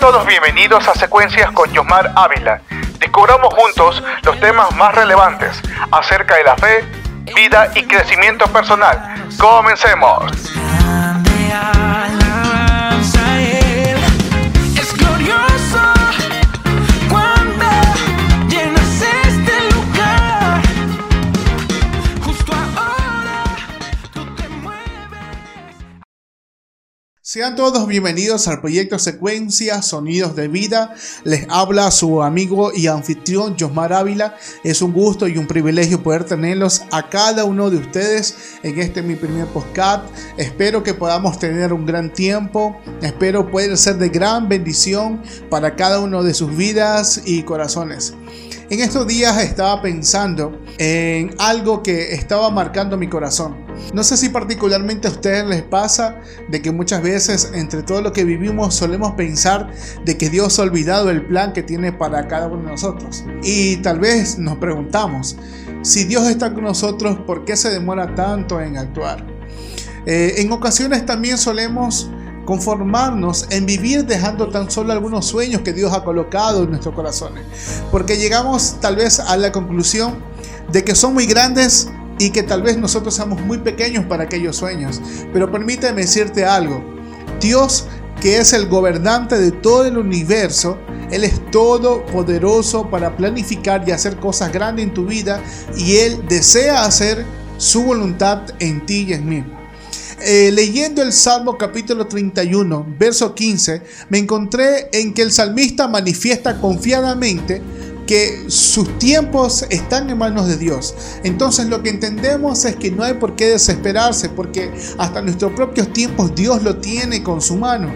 Todos bienvenidos a Secuencias con Yomar Ávila. Descubramos juntos los temas más relevantes acerca de la fe, vida y crecimiento personal. Comencemos. Sean todos bienvenidos al proyecto Secuencia Sonidos de Vida. Les habla su amigo y anfitrión Josmar Ávila. Es un gusto y un privilegio poder tenerlos a cada uno de ustedes en este mi primer podcast. Espero que podamos tener un gran tiempo. Espero poder ser de gran bendición para cada uno de sus vidas y corazones. En estos días estaba pensando en algo que estaba marcando mi corazón. No sé si particularmente a ustedes les pasa de que muchas veces entre todo lo que vivimos solemos pensar de que Dios ha olvidado el plan que tiene para cada uno de nosotros. Y tal vez nos preguntamos, si Dios está con nosotros, ¿por qué se demora tanto en actuar? Eh, en ocasiones también solemos conformarnos en vivir dejando tan solo algunos sueños que Dios ha colocado en nuestros corazones. Porque llegamos tal vez a la conclusión de que son muy grandes y que tal vez nosotros seamos muy pequeños para aquellos sueños. Pero permíteme decirte algo. Dios que es el gobernante de todo el universo, Él es todopoderoso para planificar y hacer cosas grandes en tu vida y Él desea hacer su voluntad en ti y en mí. Eh, leyendo el Salmo capítulo 31, verso 15, me encontré en que el salmista manifiesta confiadamente que sus tiempos están en manos de Dios. Entonces lo que entendemos es que no hay por qué desesperarse porque hasta nuestros propios tiempos Dios lo tiene con su mano.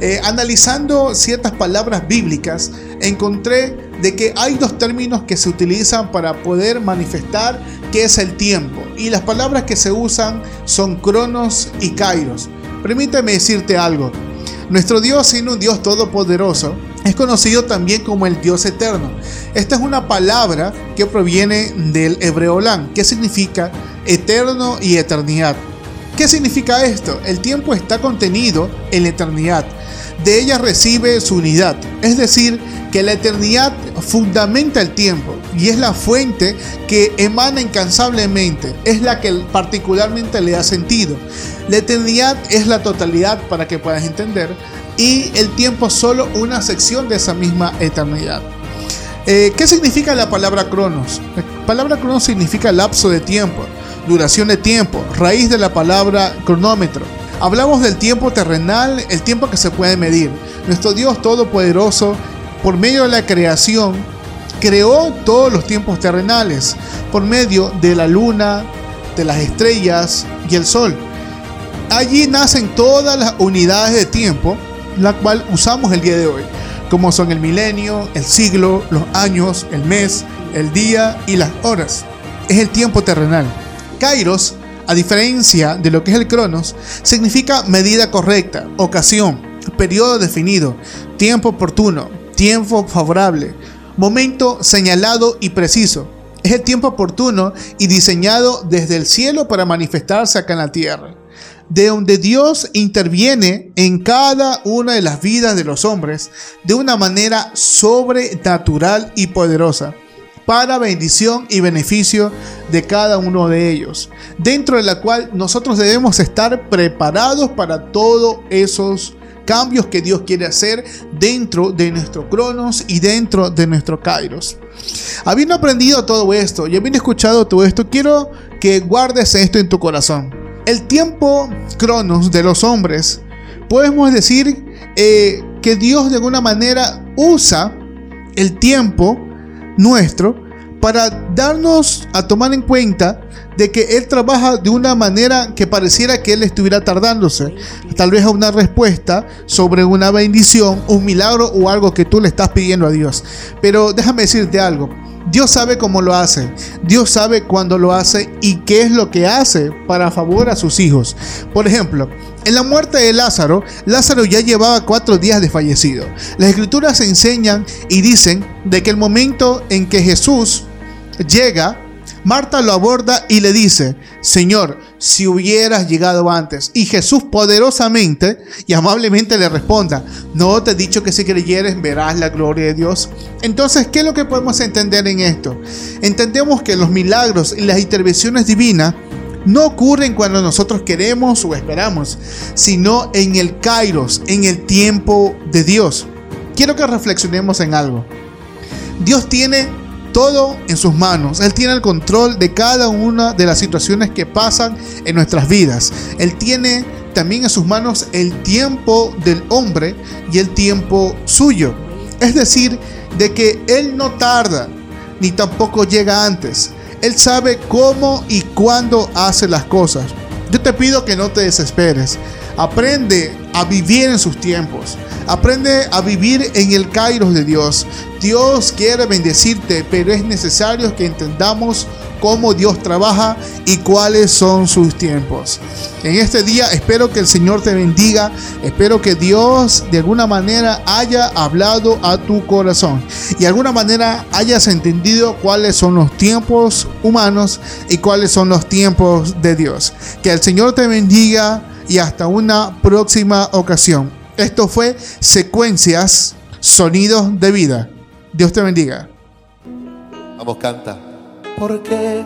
Eh, analizando ciertas palabras bíblicas, encontré de que hay dos términos que se utilizan para poder manifestar qué es el tiempo. Y las palabras que se usan son cronos y kairos. Permíteme decirte algo. Nuestro Dios, siendo un Dios todopoderoso, es conocido también como el Dios eterno. Esta es una palabra que proviene del hebreo que significa eterno y eternidad. ¿Qué significa esto? El tiempo está contenido en la eternidad. De ella recibe su unidad. Es decir, que la eternidad fundamenta el tiempo y es la fuente que emana incansablemente. Es la que particularmente le da sentido. La eternidad es la totalidad para que puedas entender y el tiempo solo una sección de esa misma eternidad. Eh, ¿Qué significa la palabra cronos? La palabra cronos significa lapso de tiempo duración de tiempo, raíz de la palabra cronómetro. Hablamos del tiempo terrenal, el tiempo que se puede medir. Nuestro Dios Todopoderoso, por medio de la creación, creó todos los tiempos terrenales, por medio de la luna, de las estrellas y el sol. Allí nacen todas las unidades de tiempo, la cual usamos el día de hoy, como son el milenio, el siglo, los años, el mes, el día y las horas. Es el tiempo terrenal. Kairos, a diferencia de lo que es el Cronos, significa medida correcta, ocasión, periodo definido, tiempo oportuno, tiempo favorable, momento señalado y preciso. Es el tiempo oportuno y diseñado desde el cielo para manifestarse acá en la tierra, de donde Dios interviene en cada una de las vidas de los hombres de una manera sobrenatural y poderosa para bendición y beneficio de cada uno de ellos, dentro de la cual nosotros debemos estar preparados para todos esos cambios que Dios quiere hacer dentro de nuestro Cronos y dentro de nuestro Kairos. Habiendo aprendido todo esto y habiendo escuchado todo esto, quiero que guardes esto en tu corazón. El tiempo Cronos de los hombres, podemos decir eh, que Dios de alguna manera usa el tiempo nuestro para darnos a tomar en cuenta de que Él trabaja de una manera que pareciera que Él estuviera tardándose, tal vez a una respuesta sobre una bendición, un milagro o algo que tú le estás pidiendo a Dios. Pero déjame decirte algo, Dios sabe cómo lo hace, Dios sabe cuándo lo hace y qué es lo que hace para favor a sus hijos. Por ejemplo, en la muerte de Lázaro, Lázaro ya llevaba cuatro días de fallecido. Las escrituras enseñan y dicen de que el momento en que Jesús llega, Marta lo aborda y le dice, Señor, si hubieras llegado antes. Y Jesús poderosamente y amablemente le responda, no te he dicho que si creyeres verás la gloria de Dios. Entonces, ¿qué es lo que podemos entender en esto? Entendemos que los milagros y las intervenciones divinas no ocurren cuando nosotros queremos o esperamos, sino en el kairos, en el tiempo de Dios. Quiero que reflexionemos en algo. Dios tiene todo en sus manos. Él tiene el control de cada una de las situaciones que pasan en nuestras vidas. Él tiene también en sus manos el tiempo del hombre y el tiempo suyo. Es decir, de que Él no tarda ni tampoco llega antes. Él sabe cómo y cuándo hace las cosas. Yo te pido que no te desesperes. Aprende a vivir en sus tiempos. Aprende a vivir en el Kairos de Dios. Dios quiere bendecirte, pero es necesario que entendamos cómo Dios trabaja y cuáles son sus tiempos. En este día espero que el Señor te bendiga, espero que Dios de alguna manera haya hablado a tu corazón y de alguna manera hayas entendido cuáles son los tiempos humanos y cuáles son los tiempos de Dios. Que el Señor te bendiga y hasta una próxima ocasión. Esto fue Secuencias, Sonidos de Vida. Dios te bendiga. Vamos, canta. ¿Por qué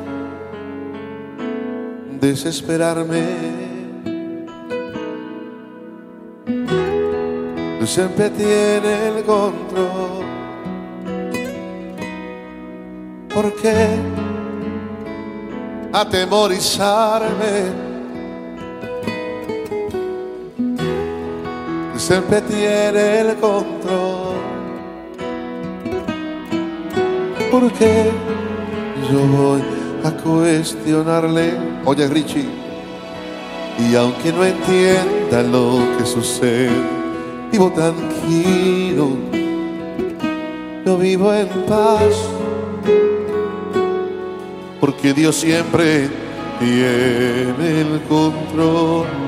desesperarme? Tú siempre tienes el control. ¿Por qué atemorizarme? Siempre tiene el control. Porque yo voy a cuestionarle. Oye, Richie, y aunque no entienda lo que sucede, vivo tranquilo, yo vivo en paz. Porque Dios siempre tiene el control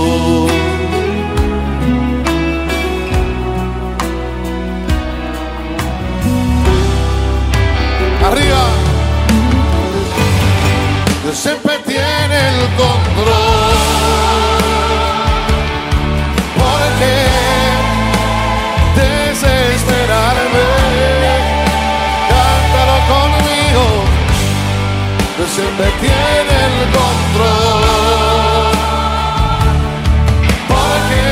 Siempre tiene el control. ¿Por qué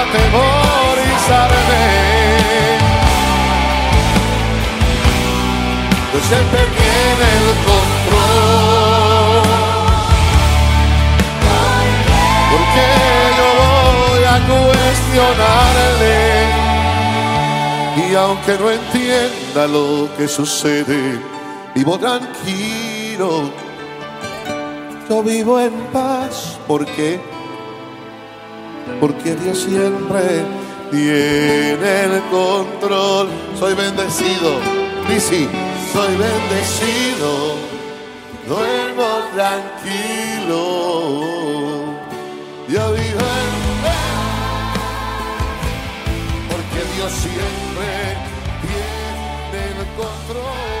atemorizarme? Pues siempre tiene el control. Porque yo voy a cuestionarle. Y aunque no entienda lo que sucede, vivo tranquilo, yo vivo en paz. ¿Por qué? Porque Dios siempre tiene el control. Soy bendecido, sí, soy bendecido, duermo tranquilo, yo vivo en paz. Porque Dios siempre tiene el control.